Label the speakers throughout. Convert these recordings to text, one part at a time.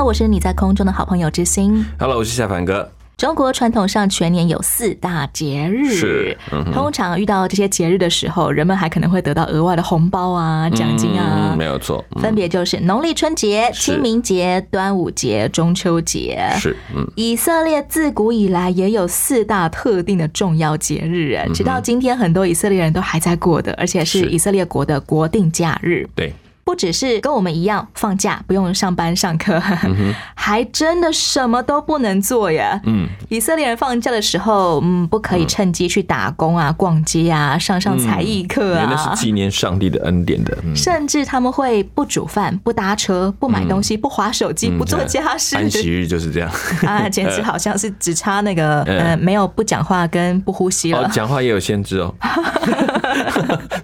Speaker 1: Hello，我是你在空中的好朋友之星。
Speaker 2: Hello，我是夏凡哥。
Speaker 1: 中国传统上全年有四大节日，
Speaker 2: 是嗯
Speaker 1: 通常遇到这些节日的时候，人们还可能会得到额外的红包啊、奖金啊，
Speaker 2: 嗯没有错，嗯
Speaker 1: 分别就是农历春节、清明节、端午节、中秋节。
Speaker 2: 是嗯
Speaker 1: 以色列自古以来也有四大特定的重要节日，哎直到今天很多以色列人都还在过的，而且是
Speaker 2: 是
Speaker 1: 以色列国的国定假日。
Speaker 2: 对，
Speaker 1: 不只是跟我们一样放假不用上班上课，还真的什么都不能做呀。
Speaker 2: 嗯，
Speaker 1: 以色列人放假的时候，嗯，不可以趁机去打工啊、逛街啊、上上才艺课
Speaker 2: 因为那
Speaker 1: 啊
Speaker 2: 是。纪念上帝的恩典的，嗯，
Speaker 1: 甚至他们会不煮饭、不搭车、不买东西、不划手机、
Speaker 2: 嗯
Speaker 1: 不做家事。
Speaker 2: 安息日就是这样。
Speaker 1: 啊，简直好像是只差那个
Speaker 2: 嗯
Speaker 1: 呃，没有不讲话跟不呼吸
Speaker 2: 哦
Speaker 1: 了，。
Speaker 2: 讲话也有限制哦，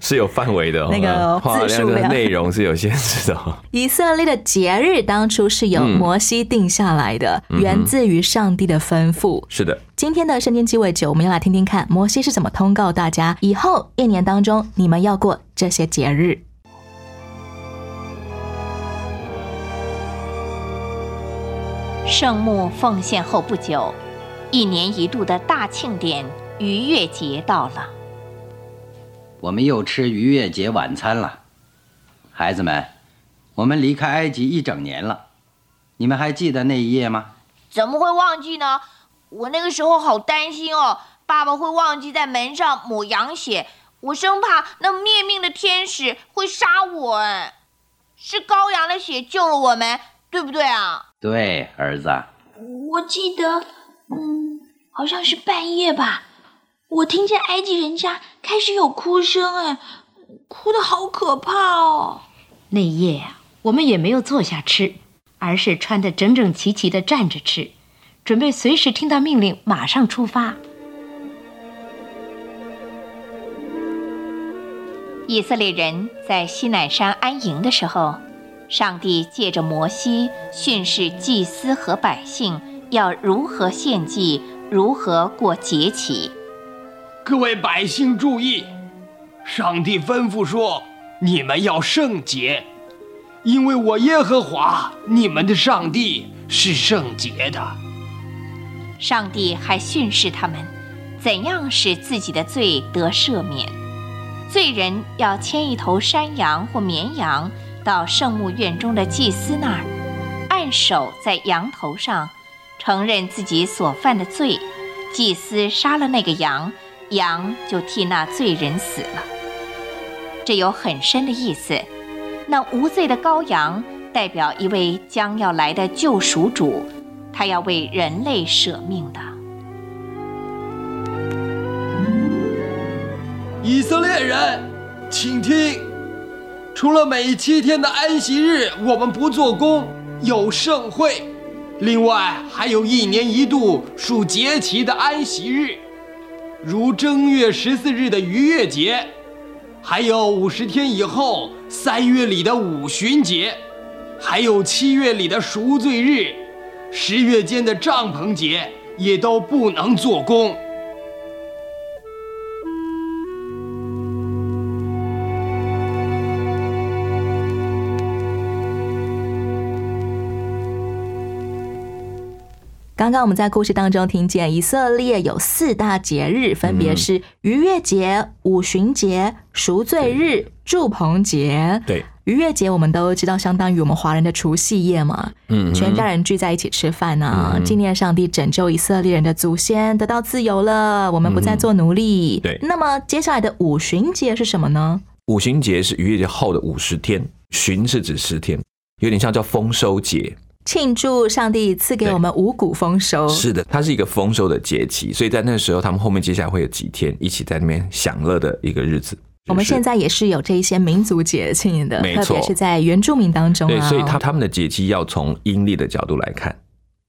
Speaker 2: 是有范围的哦。
Speaker 1: 那个字数量
Speaker 2: 内容是有限制的哦。
Speaker 1: 以色列的节日当初是由
Speaker 2: 嗯
Speaker 1: 摩西定下来的，源自于上帝的吩咐。
Speaker 2: 是的，
Speaker 1: 今天的圣经鸡尾酒，我们要来听听看摩西是怎么通告大家，以后一年当中你们要过这些节日。
Speaker 3: 圣幕奉献后不久，一年一度的大庆典逾越节到了。
Speaker 4: 我们又吃逾越节晚餐了。孩子们，我们离开埃及一整年了，你们还记得那一夜吗？
Speaker 5: 怎么会忘记呢？我那个时候好担心哦，爸爸会忘记在门上抹羊血，我生怕那灭命的天使会杀我。哎，是羔羊的血救了我们，对不对啊？
Speaker 4: 对，儿子，
Speaker 6: 我记得，嗯，好像是半夜吧，我听见埃及人家开始有哭声，哎，哭得好可怕哦。
Speaker 7: 那夜啊，我们也没有坐下吃，而是穿得整整齐齐地站着吃，准备随时听到命令马上出发。
Speaker 3: 以色列人在西乃山安营的时候，上帝借着摩西训示祭司和百姓要如何献祭，如何过节期。
Speaker 8: 各位百姓注意，上帝吩咐说：“你们要圣洁，因为我耶和华你们的上帝是圣洁的。
Speaker 3: 上帝还训示他们，怎样使自己的罪得赦免。罪人要牵一头山羊或绵羊到圣墓院中的祭司那儿，按手在羊头上，承认自己所犯的罪。祭司杀了那个羊，羊就替那罪人死了。这有很深的意思。那无罪的羔羊代表一位将要来的救赎主。他要为人类舍命的。
Speaker 8: 以色列人，请听：除了每七天的安息日我们不做工，有盛会；另外还有一年一度属节期的安息日，如正月十四日的逾越节，还有五十天以后三月里的五旬节，还有七月里的赎罪日。十月间的帐篷节也都不能做工。
Speaker 1: 刚刚我们在故事当中听见，以色列有四大节日，分别是逾越节、五旬节、赎罪日、祝棚节。
Speaker 2: 对，
Speaker 1: 逾越节我们都知道，相当于我们华人的除夕夜嘛，
Speaker 2: 嗯，
Speaker 1: 全家人聚在一起吃饭啊，
Speaker 2: 嗯
Speaker 1: 纪念上帝拯救以色列人的祖先得到自由了，我们不再做奴隶。
Speaker 2: 对
Speaker 1: 那么接下来的五旬节是什么呢？
Speaker 2: 五旬节是逾越节后的五十天，旬是指十天，有点像叫丰收节。
Speaker 1: 庆祝上帝赐给我们五谷丰收。
Speaker 2: 是的，它是一个丰收的节气，所以在那时候，他们后面接下来会有几天一起在那边享乐的一个日子。
Speaker 1: 我们现在也是有这一些民族节庆的，
Speaker 2: 没错
Speaker 1: 特别是在原住民当中
Speaker 2: 对，
Speaker 1: 啊。
Speaker 2: 所以他他们的节气要从阴历的角度来看，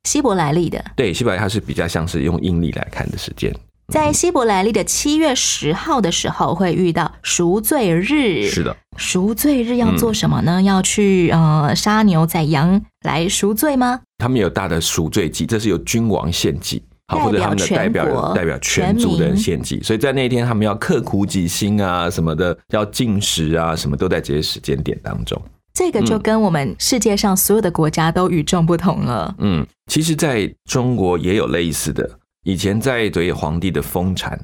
Speaker 1: 希伯来历的，
Speaker 2: 对，希伯来它是比较像是用阴历来看的时间。
Speaker 1: 在希伯来历的七月十号的时候，会遇到赎罪日。
Speaker 2: 是的，
Speaker 1: 赎罪日要做什么呢？要去呃杀牛宰羊来赎罪吗？
Speaker 2: 他们有大的赎罪祭，这是由君王献祭，好，或者他们的代表人代表全族的人献祭。所以在那一天，他们要刻苦己心啊，什么的，要进食啊，什么都在这些时间点当中。
Speaker 1: 这个就跟我们世界上所有的国家都与众不同了。
Speaker 2: 嗯，其实在中国也有类似的。以前在对皇帝的封禅，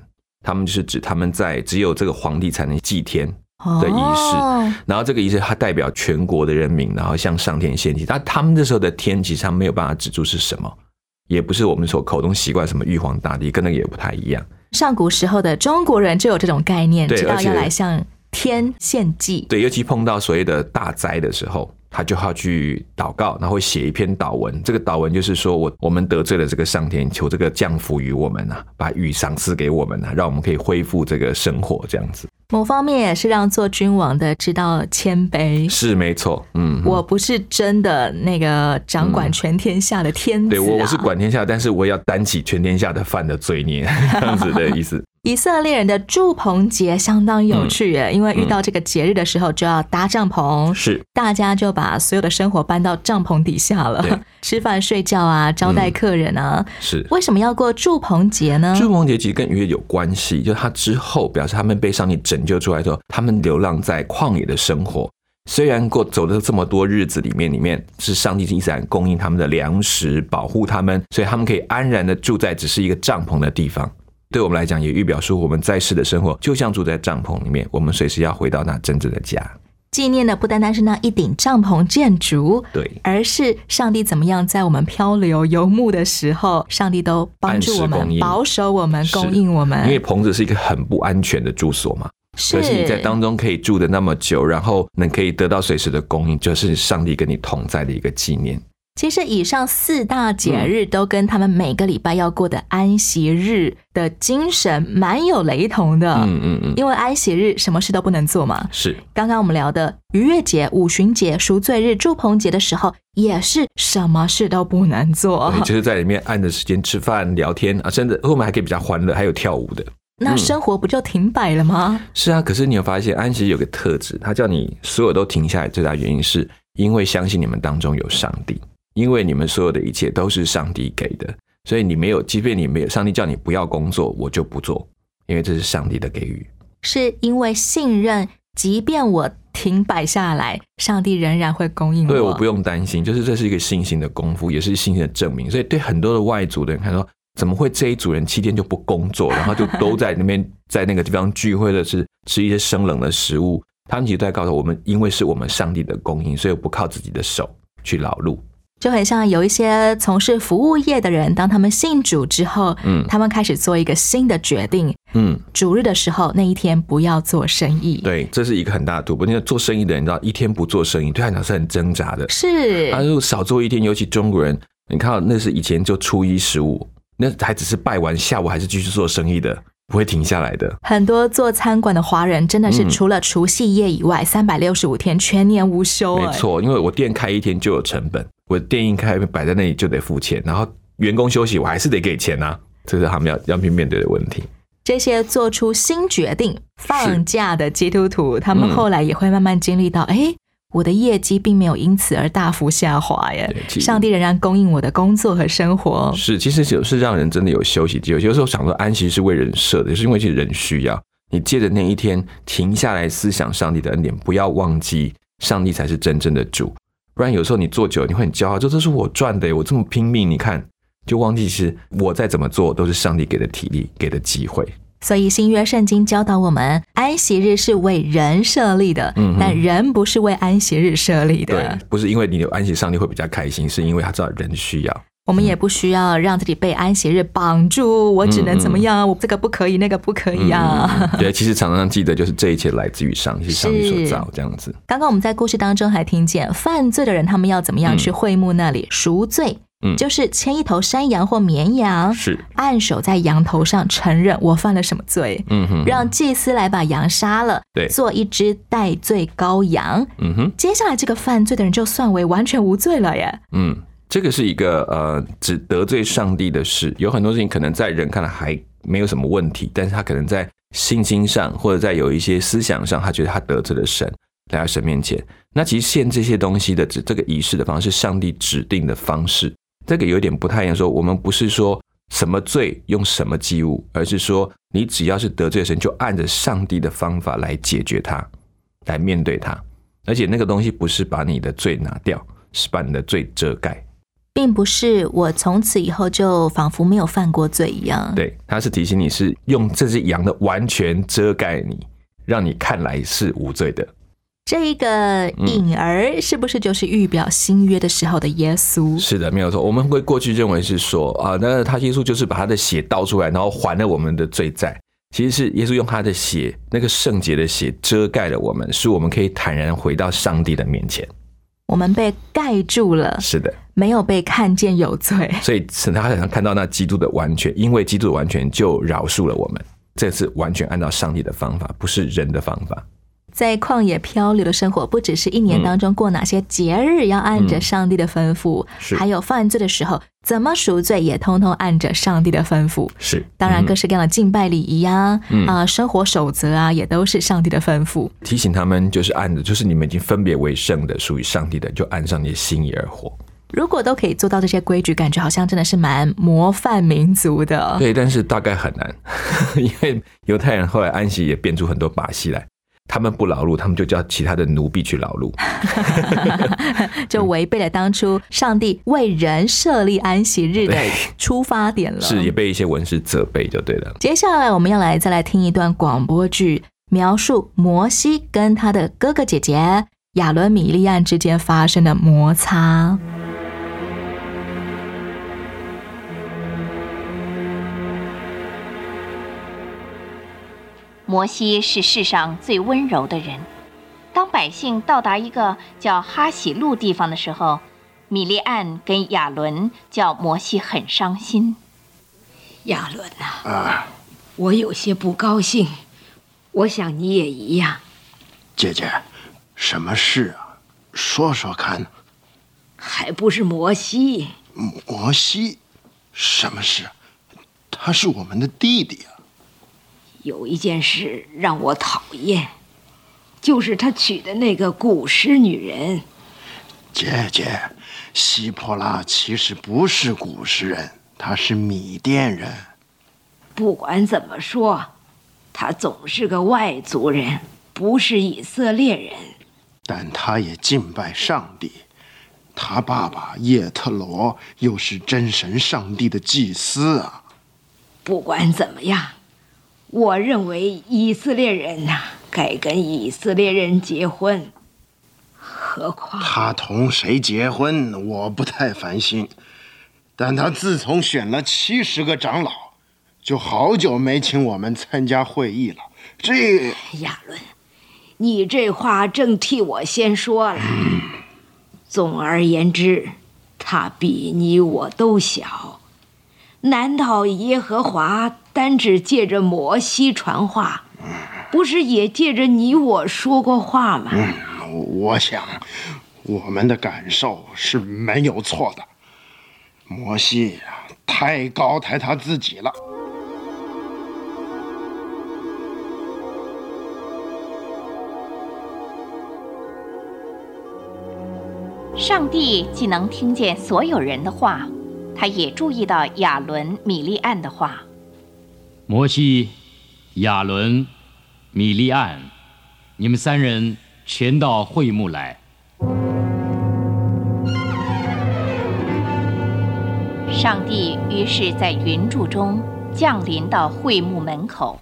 Speaker 2: 他们就是指他们在只有这个皇帝才能祭天的仪式，
Speaker 1: 哦
Speaker 2: 然后这个仪式它代表全国的人民，然后向上天献祭。但他们那时候的天，其实他们没有办法指出是什么，也不是我们所口中习惯什么玉皇大帝，跟那个也不太一样。
Speaker 1: 上古时候的中国人就有这种概念，知道要来向天献祭。
Speaker 2: 对，尤其碰到所谓的大灾的时候，他就要去祷告，然后会写一篇祷文。这个祷文就是说我我们得罪了这个上天，求这个降福于我们呐，把雨赏赐给我们呐，让我们可以恢复这个生活，这样子
Speaker 1: 某方面也是让做君王的知道谦卑。
Speaker 2: 是没错。嗯，
Speaker 1: 我不是真的那个掌管全天下的天子、啊
Speaker 2: 对我我是管天下，但是我也要担起全天下的犯的罪孽，这样子的意思。
Speaker 1: 以色列人的祝棚节相当有趣耶，因为遇到这个节日的时候就要搭帐篷，
Speaker 2: 是
Speaker 1: 大家就把所有的生活搬到帐篷底下了，吃饭、睡觉啊，招待客人啊。
Speaker 2: 是。
Speaker 1: 为什么要过祝棚节呢？
Speaker 2: 祝棚节其实跟逾越有关系，就他之后表示他们被上帝拯救出来之后，他们流浪在旷野的生活。虽然过走了这么多日子里面，里面是上帝一直在供应他们的粮食，保护他们，所以他们可以安然的住在只是一个帐篷的地方。对我们来讲，也预表说我们在世的生活就像住在帐篷里面，我们随时要回到那真正的家。
Speaker 1: 纪念的不单单是那一顶帐篷建筑，
Speaker 2: 对，
Speaker 1: 而是上帝怎么样在我们漂流游牧的时候，上帝都帮助我们、保守我们、供应我们。
Speaker 2: 因为棚子是一个很不安全的住所嘛，
Speaker 1: 是
Speaker 2: 可是你在当中可以住的那么久，然后能可以得到随时的供应，就是上帝跟你同在的一个纪念。
Speaker 1: 其实以上四大节日都跟他们每个礼拜要过的安息日的精神蛮有雷同的。
Speaker 2: 嗯嗯嗯，
Speaker 1: 因为安息日什么事都不能做嘛。
Speaker 2: 是
Speaker 1: 刚刚我们聊的逾越节、五旬节、赎罪日、祝棚节的时候，也是什么事都不能做
Speaker 2: 对，。就是在里面按着时间吃饭、聊天啊，甚至后面还可以比较欢乐，还有跳舞的。
Speaker 1: 那生活不就停摆了吗？
Speaker 2: 是啊，可是你有发现安息有个特质，他叫你所有都停下来，最大原因是因为相信你们当中有上帝，因为你们所有的一切都是上帝给的，所以你没有，即便你没有，上帝叫你不要工作，我就不做，因为这是上帝的给予。
Speaker 1: 是因为信任，即便我停摆下来，上帝仍然会供应我。
Speaker 2: 对我不用担心，就是这是一个信心的功夫，也是信心的证明。所以对很多的外族的人看说，怎么会这一组人七天就不工作，然后就都在那边在那个地方聚会的是吃一些生冷的食物？他们其实都在告诉我们，因为是我们上帝的供应，所以我不靠自己的手去劳碌。
Speaker 1: 就很像有一些从事服务业的人，当他们信主之后，
Speaker 2: 嗯
Speaker 1: 他们开始做一个新的决定，
Speaker 2: 嗯，
Speaker 1: 主日的时候那一天不要做生意。，
Speaker 2: 对，这是一个很大的突破。因为做生意的人，你知道，一天不做生意，对他来讲是很挣扎的。
Speaker 1: 是
Speaker 2: 他如果少做一天，尤其中国人，你看到那是以前就初一十五，那还只是拜完，下午还是继续做生意的，不会停下来的。
Speaker 1: 很多做餐馆的华人真的是
Speaker 2: 嗯
Speaker 1: 除了除夕夜以外，三百六十五天全年无休。哎，
Speaker 2: 没错，因为我店开一天就有成本，我店一开摆在那里就得付钱，然后员工休息我还是得给钱呐、这是他们要要去面对的问题。
Speaker 1: 这些做出新决定放假的基督徒，他们
Speaker 2: 嗯
Speaker 1: 后来也会慢慢经历到，哎、我的业绩并没有因此而大幅下滑耶上帝仍然供应我的工作和生活。
Speaker 2: 是，其实有是让人真的有休息机会。有时候想说安息是为人设的，就是因为其实人需要。你借着那一天停下来思想上帝的恩典，不要忘记上帝才是真正的主。不然有时候你做久了，你会很骄傲，说这是我赚的，我这么拼命，你看就忘记是我再怎么做都是上帝给的体力，给的机会。
Speaker 1: 所以新约圣经教导我们，安息日是为人设立的，
Speaker 2: 嗯
Speaker 1: 但人不是为安息日设立
Speaker 2: 对
Speaker 1: 的。，
Speaker 2: 不是因为你有安息，上帝会比较开心，是因为他知道人需要。
Speaker 1: 我们也不需要让自己被安息日绑住，我只能怎么样？我这个不可以，那个不可以啊。
Speaker 2: 嗯对，其实常常记得就是这一切来自于上帝，是上帝所造这样子。
Speaker 1: 刚刚我们在故事当中还听见犯罪的人，他们要怎么样去会幕那里赎罪？
Speaker 2: 嗯
Speaker 1: 就是牵一头山羊或绵羊，
Speaker 2: 是，
Speaker 1: 按手在羊头上，承认我犯了什么罪，
Speaker 2: 嗯哼，
Speaker 1: 让祭司来把羊杀了，
Speaker 2: 对
Speaker 1: 做一只代罪羔羊。
Speaker 2: 嗯哼，
Speaker 1: 接下来这个犯罪的人就算为完全无罪了耶。
Speaker 2: 嗯，这个是一个呃，只得罪上帝的事。有很多事情可能在人看来还没有什么问题，但是他可能在信心上或者在有一些思想上，他觉得他得罪了神，来到神面前。那其实献这些东西的这这个仪式的方式，上帝指定的方式，这个有点不太一样。说我们不是说什么罪用什么祭物，而是说你只要是得罪神，就按着上帝的方法来解决它，来面对它。而且那个东西不是把你的罪拿掉，是把你的罪遮盖。
Speaker 1: 并不是我从此以后就仿佛没有犯过罪一样。
Speaker 2: 对，他是提醒你是用这只羊的完全遮盖你，让你看来是无罪的。
Speaker 1: 这一个影儿是不是就是预表新约的时候的耶稣？
Speaker 2: 是的，没有错。我们会过去认为是说啊，那他耶稣就是把他的血倒出来，然后还了我们的罪债。其实是耶稣用他的血，那个圣洁的血遮盖了我们，使我们可以坦然回到上帝的面前。
Speaker 1: 我们被盖住了，
Speaker 2: 是的，
Speaker 1: 没有被看见有罪，
Speaker 2: 所以使他想看到那基督的完全，因为基督的完全就饶恕了我们。这是完全按照上帝的方法，不是人的方法。
Speaker 1: 在旷野漂流的生活，不只是一年当中过哪些节日要按着上帝的吩咐，还有犯罪的时候怎么赎罪，也通通按着上帝的吩咐。
Speaker 2: 是，
Speaker 1: 当然各式各样的敬拜礼仪呀，啊，生活守则啊，也都是上帝的吩咐。
Speaker 2: 提醒他们，就是按着，就是你们已经分别为圣的，属于上帝的，就按上你的心意而活。
Speaker 1: 如果都可以做到这些规矩，感觉好像真的是蛮模范民族的。
Speaker 2: 对，但是大概很难，因为犹太人后来安息也变出很多把戏来。他们不劳碌，他们就叫其他的奴婢去劳碌，
Speaker 1: 就违背了当初上帝为人设立安息日的出发点了。
Speaker 2: 是也被一些文士责备，就对了。
Speaker 1: 接下来我们要来再来听一段广播剧，描述摩西跟他的哥哥姐姐亚伦、米利安之间发生的摩擦。
Speaker 3: 摩西是世上最温柔的人。当百姓到达一个叫哈喜路地方的时候，米利安跟亚伦叫摩西很伤心。
Speaker 7: 亚伦呐，啊我有些不高兴，我想你也一样。
Speaker 9: 姐姐，什么事啊？说说看。
Speaker 7: 还不是摩西。
Speaker 9: 摩西，什么事？他是我们的弟弟啊。
Speaker 7: 有一件事让我讨厌，就是他娶的那个古诗女人。
Speaker 9: 姐姐，希波拉其实不是古诗人，他是米甸人。
Speaker 7: 不管怎么说，他总是个外族人，不是以色列人。
Speaker 9: 但他也敬拜上帝，他爸爸叶特罗又是真神上帝的祭司啊。
Speaker 7: 不管怎么样。我认为以色列人呐，该跟以色列人结婚。何况
Speaker 9: 他同谁结婚，我不太烦心。但他自从选了七十个长老，就好久没请我们参加会议了。这
Speaker 7: 亚伦，你这话正替我先说了。总而言之，他比你我都小。难道耶和华单只借着摩西传话，不是也借着你我说过话吗？
Speaker 9: 我想，我们的感受是没有错的。摩西太高抬他自己了。
Speaker 3: 上帝既能听见所有人的话。他也注意到亚伦、米利安的话。
Speaker 10: 摩西、亚伦、米利安，你们三人全到会幕来。
Speaker 3: 上帝于是在云柱中降临到会幕门口。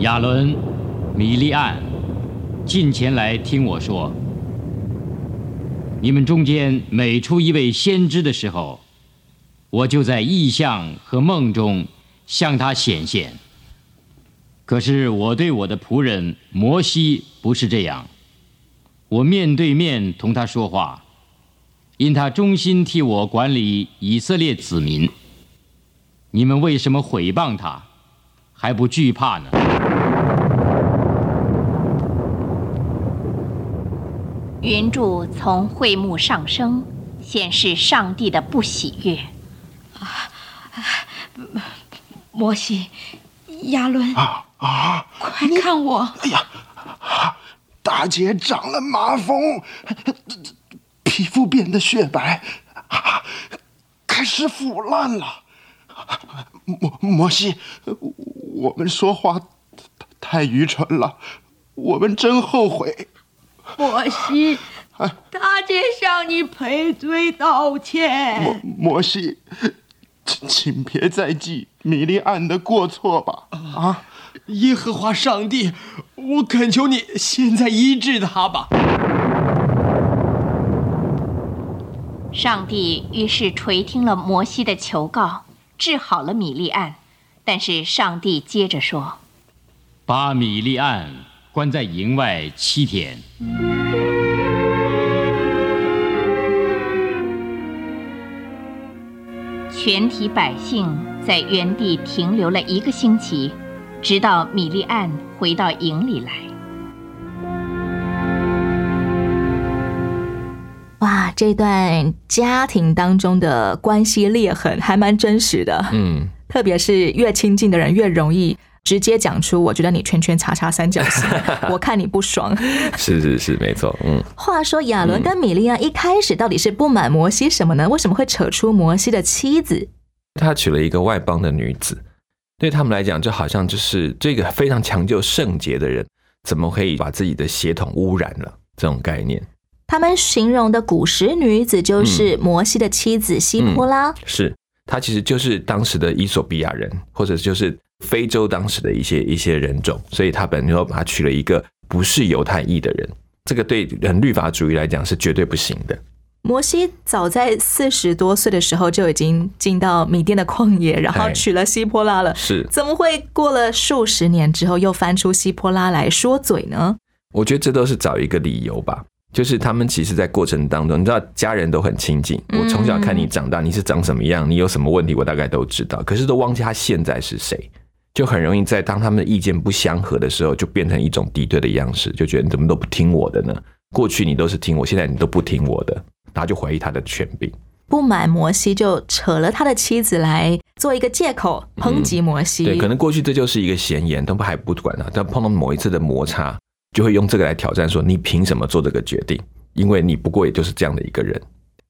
Speaker 10: 亚伦、米利安，近前来听我说。你们中间每出一位先知的时候，我就在异象和梦中向他显现。可是我对我的仆人摩西不是这样，我面对面同他说话，因他忠心替我管理以色列子民。你们为什么毁谤他，还不惧怕呢？
Speaker 3: 云柱从会幕上升，显示上帝的不喜悦。啊，
Speaker 6: 摩西，亚伦
Speaker 9: 啊啊！
Speaker 6: 快看我！
Speaker 9: 哎呀，大姐长了麻风，皮肤变得雪白，开始腐烂了。摩摩西，我们说话太愚蠢了，我们真后悔。
Speaker 6: 摩西，大姐向你赔罪道歉。
Speaker 9: 摩摩西，请别再记米利安的过错吧。啊，
Speaker 8: 耶和华上帝，我恳求你现在医治他吧。
Speaker 3: 上帝于是垂听了摩西的求告，治好了米利安。但是上帝接着说：“
Speaker 10: 把米利安关在营外七天。”
Speaker 3: 全体百姓在原地停留了一个星期，直到米利安回到营里来。
Speaker 1: 哇，这段家庭当中的关系裂痕还蛮真实的。嗯，特别是越亲近的人越容易直接讲出“我觉得你圈圈叉叉三角形，我看你不爽。”
Speaker 2: 是是是，没错。嗯。
Speaker 1: 话说亚伦跟米利亚一开始到底是不满摩西什么呢？为什么会扯出摩西的妻子？
Speaker 2: 他娶了一个外邦的女子，对他们来讲就好像就是这个非常强就圣洁的人，怎么可以把自己的血统污染了？这种概念。
Speaker 1: 他们形容的古时女子就是摩西的妻子希波拉，
Speaker 2: 是她其实就是当时的伊索比亚人，或者就是非洲当时的一些一些人种，所以他本就把他娶了一个不是犹太裔的人，这个对人律法主义来讲是绝对不行的。
Speaker 1: 摩西早在四十多岁的时候就已经进到米甸的旷野，然后娶了希波拉了，
Speaker 2: 是
Speaker 1: 怎么会过了数十年之后又翻出希波拉来说嘴呢？
Speaker 2: 我觉得这都是找一个理由吧。就是他们其实，在过程当中，你知道，家人都很亲近。我从小看你长大，你是长什么样，你有什么问题，我大概都知道。可是都忘记他现在是谁，就很容易在当他们的意见不相合的时候，就变成一种敌对的样式，就觉得你怎么都不听我的呢？过去你都是听我，现在你都不听我的，然后就怀疑他的权柄。
Speaker 1: 不满摩西，就扯了他的妻子来做一个借口抨击摩西。
Speaker 2: 对，可能过去这就是一个闲言，他们还不管他，但碰到某一次的摩擦。就会用这个来挑战，说你凭什么做这个决定？因为你不过也就是这样的一个人。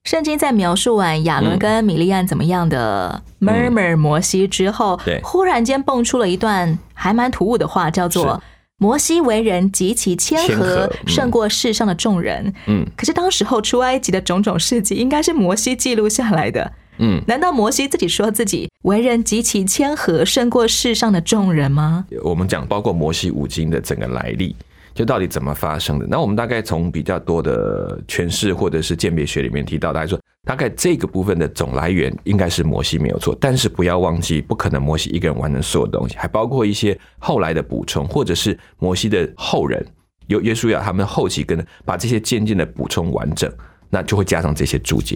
Speaker 1: 圣经在描述完亚伦跟米利安怎么样的 murmur 摩西之后，
Speaker 2: 对，
Speaker 1: 忽然间蹦出了一段还蛮突兀的话，叫做“摩西为人极其谦和，胜过世上的众人。”嗯，可是当时候出埃及的种种事迹，应该是摩西记录下来的。嗯，难道摩西自己说自己为人极其谦和，胜过世上的众人吗？
Speaker 2: 我们讲包括摩西五经的整个来历。就到底怎么发生的？那我们大概从比较多的诠释或者是鉴别学里面提到，大家说大概这个部分的总来源应该是摩西没有错，但是不要忘记，不可能摩西一个人完成所有东西，还包括一些后来的补充，或者是摩西的后人，有耶稣亚他们后期跟把这些渐渐的补充完整，那就会加上这些注解。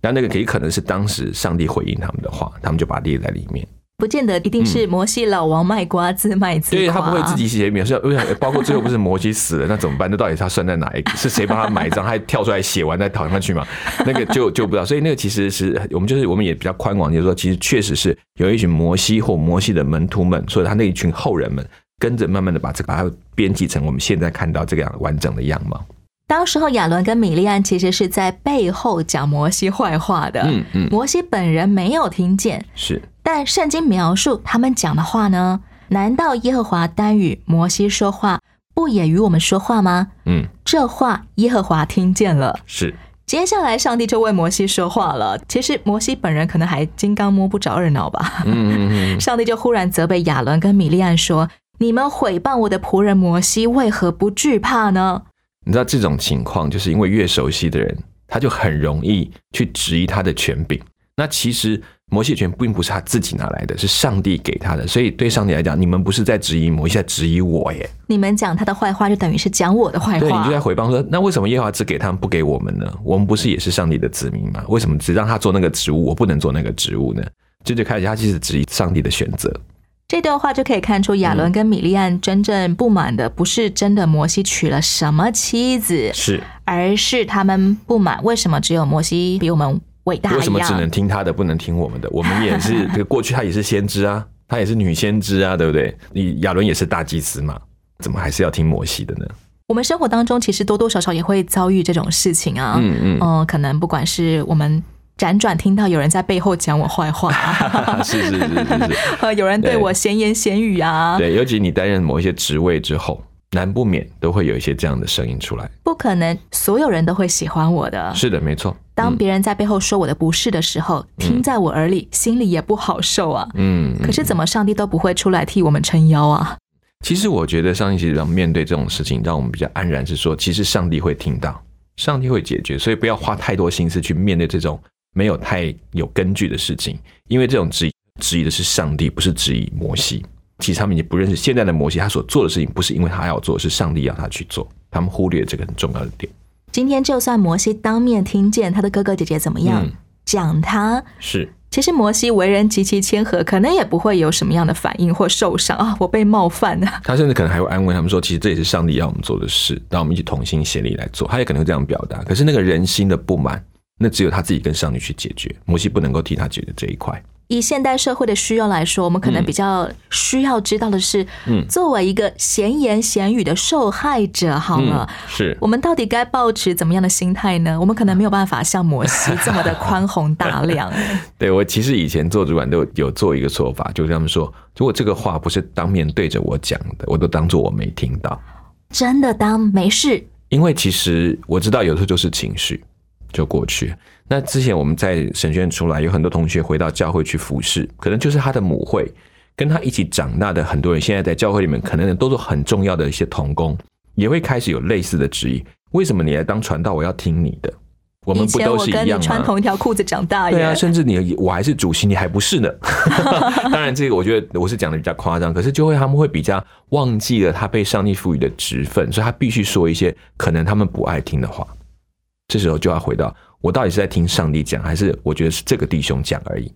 Speaker 2: 那那个也可能是当时上帝回应他们的话，他们就把它列在里面。
Speaker 1: 不见得一定是摩西老王卖瓜自卖自夸，
Speaker 2: 对他不会自己写描述，包括最后不是摩西死了，那怎么办？那到底他算在哪一个？是谁帮他埋葬？他跳出来写完再躺上去嘛？那个就就不知道。所以那个其实是我们就是我们也比较宽广，就是说其实确实是有一群摩西或摩西的门徒们，所以他那一群后人们跟着慢慢的把这个把它编辑成我们现在看到这个样完整的样貌。
Speaker 1: 当时候亚伦跟米利安其实是在背后讲摩西坏话的，嗯嗯，摩西本人没有听见，
Speaker 2: 是。
Speaker 1: 但圣经描述他们讲的话呢？难道耶和华单与摩西说话，不也与我们说话吗？嗯，这话耶和华听见了。
Speaker 2: 是，
Speaker 1: 接下来上帝就为摩西说话了。其实摩西本人可能还金刚摸不着二脑吧。嗯嗯嗯。上帝就忽然责备亚伦跟米利安说：“你们毁谤我的仆人摩西，为何不惧怕呢？”
Speaker 2: 你知道这种情况，就是因为越熟悉的人，他就很容易去质疑他的权柄。那其实。摩西权并不是他自己拿来的，是上帝给他的，所以对上帝来讲，你们不是在质疑摩西，在质疑我耶。
Speaker 1: 你们讲他的坏话，就等于是讲我的坏话。
Speaker 2: 对，你就在回谤说，那为什么耶和华只给他们，不给我们呢？我们不是也是上帝的子民吗？为什么只让他做那个职务，我不能做那个职务呢？这就开始他其实质疑上帝的选择。
Speaker 1: 这段话就可以看出，亚伦跟米利安真正不满的不是真的摩西娶了什么妻子，
Speaker 2: 是，
Speaker 1: 而是他们不满为什么只有摩西比我们伟大
Speaker 2: 为什么只能听他的，不能听我们的？我们也是，这个过去他也是先知啊，他也是女先知啊，对不对？你亚伦也是大祭司嘛，怎么还是要听摩西的呢？
Speaker 1: 我们生活当中其实多多少少也会遭遇这种事情啊，嗯嗯，嗯，可能不管是我们。辗转听到有人在背后讲我坏话，
Speaker 2: 是是是是是，
Speaker 1: 有人对我闲言闲语啊。
Speaker 2: 对，尤其你担任某一些职位之后，难不免都会有一些这样的声音出来。
Speaker 1: 不可能所有人都会喜欢我的。
Speaker 2: 是的，没错。
Speaker 1: 当别人在背后说我的不是的时候，听在我耳里，心里也不好受啊。嗯。可是怎么上帝都不会出来替我们撑腰啊？
Speaker 2: 其实我觉得上帝其实让面对这种事情，让我们比较安然，是说其实上帝会听到，上帝会解决，所以不要花太多心思去面对这种。没有太有根据的事情，因为这种质疑质疑的是上帝，不是质疑摩西。其实他们已经不认识现在的摩西，他所做的事情不是因为他要做，是上帝要他去做。他们忽略这个很重要的点。
Speaker 1: 今天就算摩西当面听见他的哥哥姐姐怎么样讲他，
Speaker 2: 是
Speaker 1: 其实摩西为人极其谦和，可能也不会有什么样的反应或受伤啊，我被冒犯了。
Speaker 2: 他甚至可能还会安慰他们说，其实这也是上帝要我们做的事，让我们一起同心协力来做。他也可能会这样表达。可是那个人心的不满。那只有他自己跟上帝去解决，摩西不能够替他解决这一块。
Speaker 1: 以现代社会的需要来说，我们可能比较需要知道的是，嗯，作为一个闲言闲语的受害者，好了，
Speaker 2: 是
Speaker 1: 我们到底该保持怎么样的心态呢？我们可能没有办法像摩西这么的宽宏大量。
Speaker 2: 对我其实以前做主管都有做一个说法，就是他们说，如果这个话不是当面对着我讲的，我都当做我没听到，
Speaker 1: 真的当没事。
Speaker 2: 因为其实我知道有时候就是情绪。就过去。那之前我们在神学院出来，有很多同学回到教会去服侍，可能就是他的母会，跟他一起长大的很多人，现在在教会里面，可能都是很重要的一些童工，也会开始有类似的质疑：为什么你来当传道，我要听你的？我们不都是一样吗？
Speaker 1: 穿同一条裤子长大，
Speaker 2: 对啊，甚至你我还是主席，你还不是呢。当然，这个我觉得我是讲的比较夸张，可是就会他们会比较忘记了他被上帝赋予的职分，所以他必须说一些可能他们不爱听的话。这时候就要回到我到底是在听上帝讲，还是我觉得是这个弟兄讲而已。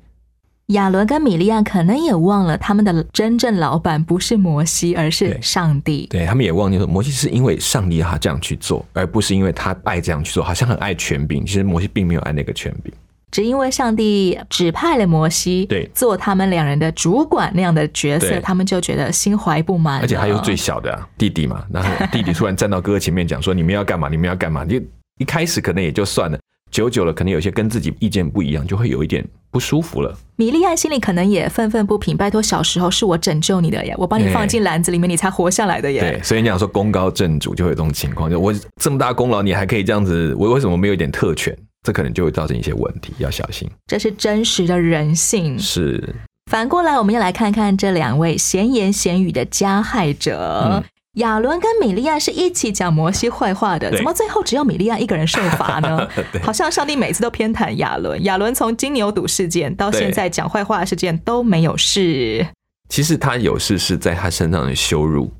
Speaker 1: 亚伦跟米利亚可能也忘了，他们的真正老板不是摩西，而是上帝。
Speaker 2: 对他们也忘记说，摩西是因为上帝要他这样去做，而不是因为他爱这样去做，好像很爱权柄。其实摩西并没有爱那个权柄，
Speaker 1: 只因为上帝指派了摩西
Speaker 2: 对
Speaker 1: 做他们两人的主管那样的角色，他们就觉得心怀不满。
Speaker 2: 而且还有最小的弟弟嘛，然后弟弟突然站到哥哥前面讲说：“你们要干嘛？你们要干嘛？”你。一开始可能也就算了，久久了，可能有些跟自己意见不一样，就会有一点不舒服了。
Speaker 1: 米莉安心里可能也愤愤不平，拜托，小时候是我拯救你的呀，我把你放进篮子里面，你才活下来的耶。
Speaker 2: 对，所以你想说功高震主，就会有这种情况，就我这么大功劳，你还可以这样子，我为什么没有一点特权？这可能就会造成一些问题，要小心。
Speaker 1: 这是真实的人性。
Speaker 2: 是。
Speaker 1: 反过来，我们要来看看这两位闲言闲语的加害者。亚伦跟米利亚是一起讲摩西坏话的，怎么最后只有米利亚一个人受罚呢？好像上帝每次都偏袒亚伦。亚伦从金牛犊事件到现在讲坏话的事件都没有事。
Speaker 2: 其实他有事是在他身上的羞辱，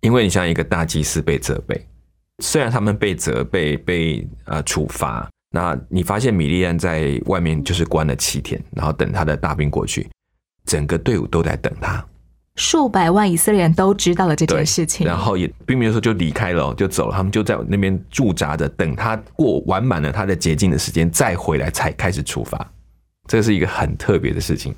Speaker 2: 因为你像一个大祭司被责备，虽然他们被责备被呃处罚，那你发现米利亚在外面就是关了七天，然后等他的大兵过去，整个队伍都在等他。
Speaker 1: 数百万以色列人都知道了这件事情，
Speaker 2: 然后也并没有说就离开了，就走了。他们就在那边驻扎着，等他过完满了他的洁净的时间，再回来才开始出发。这是一个很特别的事情。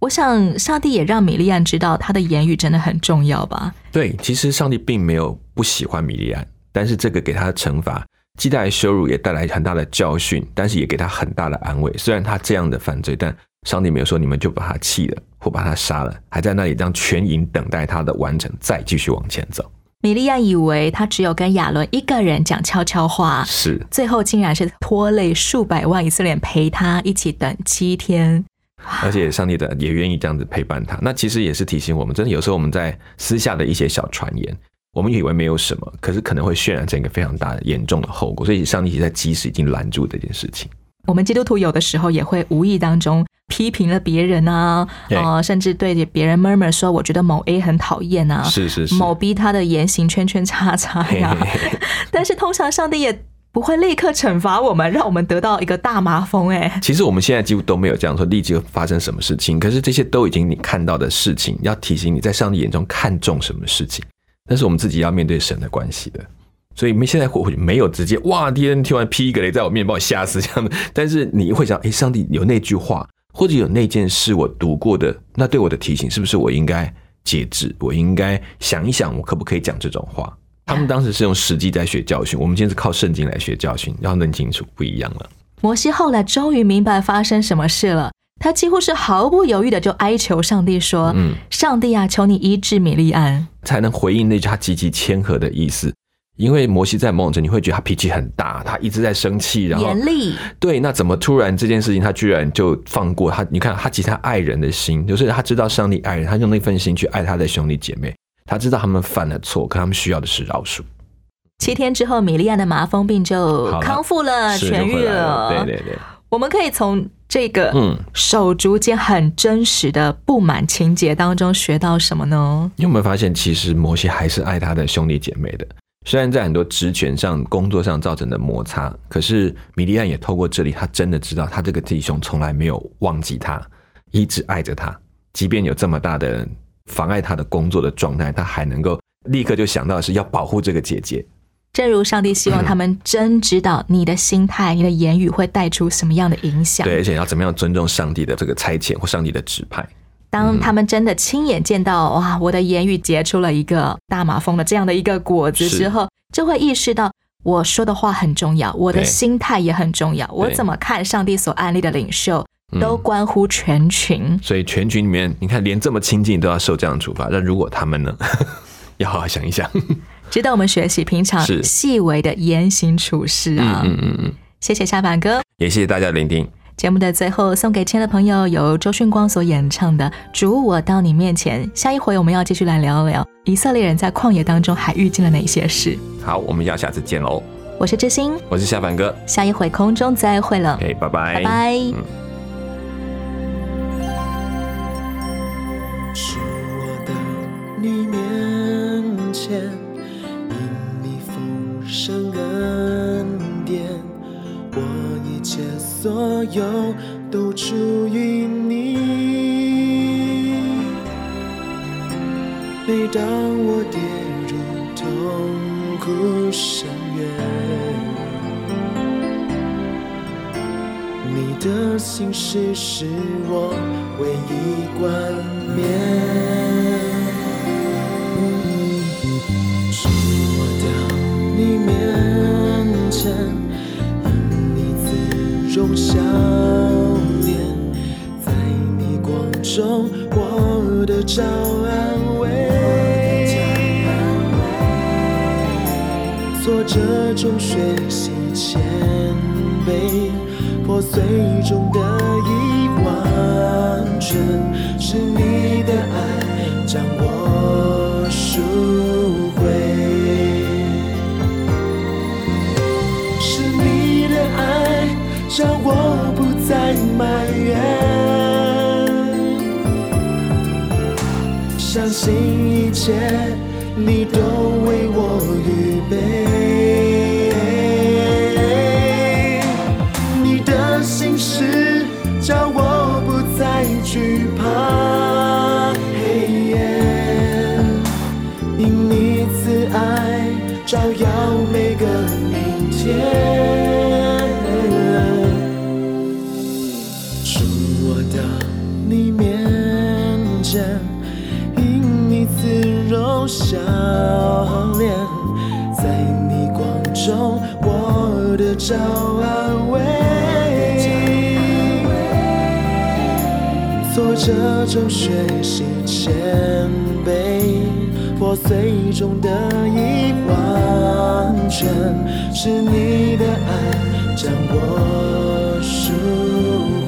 Speaker 1: 我想，上帝也让米利安知道，他的言语真的很重要吧？
Speaker 2: 对，其实上帝并没有不喜欢米利安，但是这个给他的惩罚，既带来羞辱，也带来很大的教训，但是也给他很大的安慰。虽然他这样的犯罪，但上帝没有说你们就把他弃了。或把他杀了，还在那里让全营等待他的完成，再继续往前走。
Speaker 1: 米利亚以为他只有跟亚伦一个人讲悄悄话，
Speaker 2: 是
Speaker 1: 最后竟然是拖累数百万以色列人陪他一起等七天，
Speaker 2: 而且上帝的也愿意这样子陪伴他。那其实也是提醒我们，真的有时候我们在私下的一些小传言，我们以为没有什么，可是可能会渲染成一个非常大的严重的后果。所以上帝在及时已经拦住这件事情。
Speaker 1: 我们基督徒有的时候也会无意当中批评了别人啊，呃，甚至对别人 murmur 说，我觉得某 A 很讨厌啊，
Speaker 2: 是是是，
Speaker 1: 某 B 他的言行圈圈叉叉呀。但是通常上帝也
Speaker 11: 不会立刻惩罚我们，让我们得到一个大麻风。哎，
Speaker 2: 其实我们现在几乎都没有这样说，立即发生什么事情。可是这些都已经你看到的事情，要提醒你在上帝眼中看重什么事情。那是我们自己要面对神的关系的。所以，没现在或许没有直接哇，敌人听完劈一个雷在我面，把我吓死这样的。但是你会想，哎，上帝有那句话，或者有那件事我读过的，那对我的提醒是不是我应该节制？我应该想一想，我可不可以讲这种话？他们当时是用实际在学教训，我们今天是靠圣经来学教训，要弄清楚不一样了。
Speaker 11: 摩西后来终于明白发生什么事了，他几乎是毫不犹豫的就哀求上帝说：“嗯，上帝啊，求你医治米利安，
Speaker 2: 才能回应那句他极其谦和的意思。因为摩西在某种程度你会觉得他脾气很大，他一直在生气，然后
Speaker 11: 严厉。
Speaker 2: 对，那怎么突然这件事情他居然就放过他？你看他其实他爱人的心，就是他知道上帝爱人，他用那份心去爱他的兄弟姐妹。”他知道他们犯了错，可他们需要的是饶恕。
Speaker 11: 七天之后，米利亚的麻风病就康复了，痊愈了。
Speaker 2: 对对对，
Speaker 11: 我们可以从这个嗯手足间很真实的不满情节当中学到什么呢？
Speaker 2: 你有没有发现，其实摩西还是爱他的兄弟姐妹的？虽然在很多职权上、工作上造成的摩擦，可是米利安也透过这里，他真的知道他这个弟兄从来没有忘记他，一直爱着他，即便有这么大的。妨碍他的工作的状态，他还能够立刻就想到是要保护这个姐姐。
Speaker 11: 正如上帝希望他们真知道你的心态、你的言语会带出什么样的影响。
Speaker 2: 对，而且要怎么样尊重上帝的这个差遣或上帝的指派。
Speaker 11: 当他们真的亲眼见到哇，我的言语结出了一个大马蜂的这样的一个果子之后，就会意识到我说的话很重要，我的心态也很重要。我怎么看上帝所安利的领袖？都关乎全群，
Speaker 2: 所以全群里面，你看连这么亲近都要受这样的处罚，那如果他们呢？要好好想一想，
Speaker 11: 值得我们学习平常细微的言行处事啊！嗯嗯嗯，谢谢夏凡哥，
Speaker 2: 也谢谢大家的聆听。
Speaker 11: 节目的最后送给亲爱的朋友，由周迅光所演唱的《主我到你面前》。下一回我们要继续来聊聊以色列人在旷野当中还遇见了哪些事。
Speaker 2: 好，我们要下次见喽！
Speaker 11: 我是知心，
Speaker 2: 我是夏凡哥，
Speaker 11: 下一回空中再会了。
Speaker 2: 哎，拜拜，
Speaker 11: 拜拜。是我的你面前，因你丰盛所有都出于你。每当我跌入痛苦深渊，你的心事是我唯一冠冕。你面前，自容笑脸，在逆光中，我的找安慰。挫折中学习谦卑，破碎中得以完全，是你的爱信一切你都我这种学习谦卑，破碎中的遗忘全，是你的爱将我赎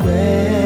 Speaker 11: 回。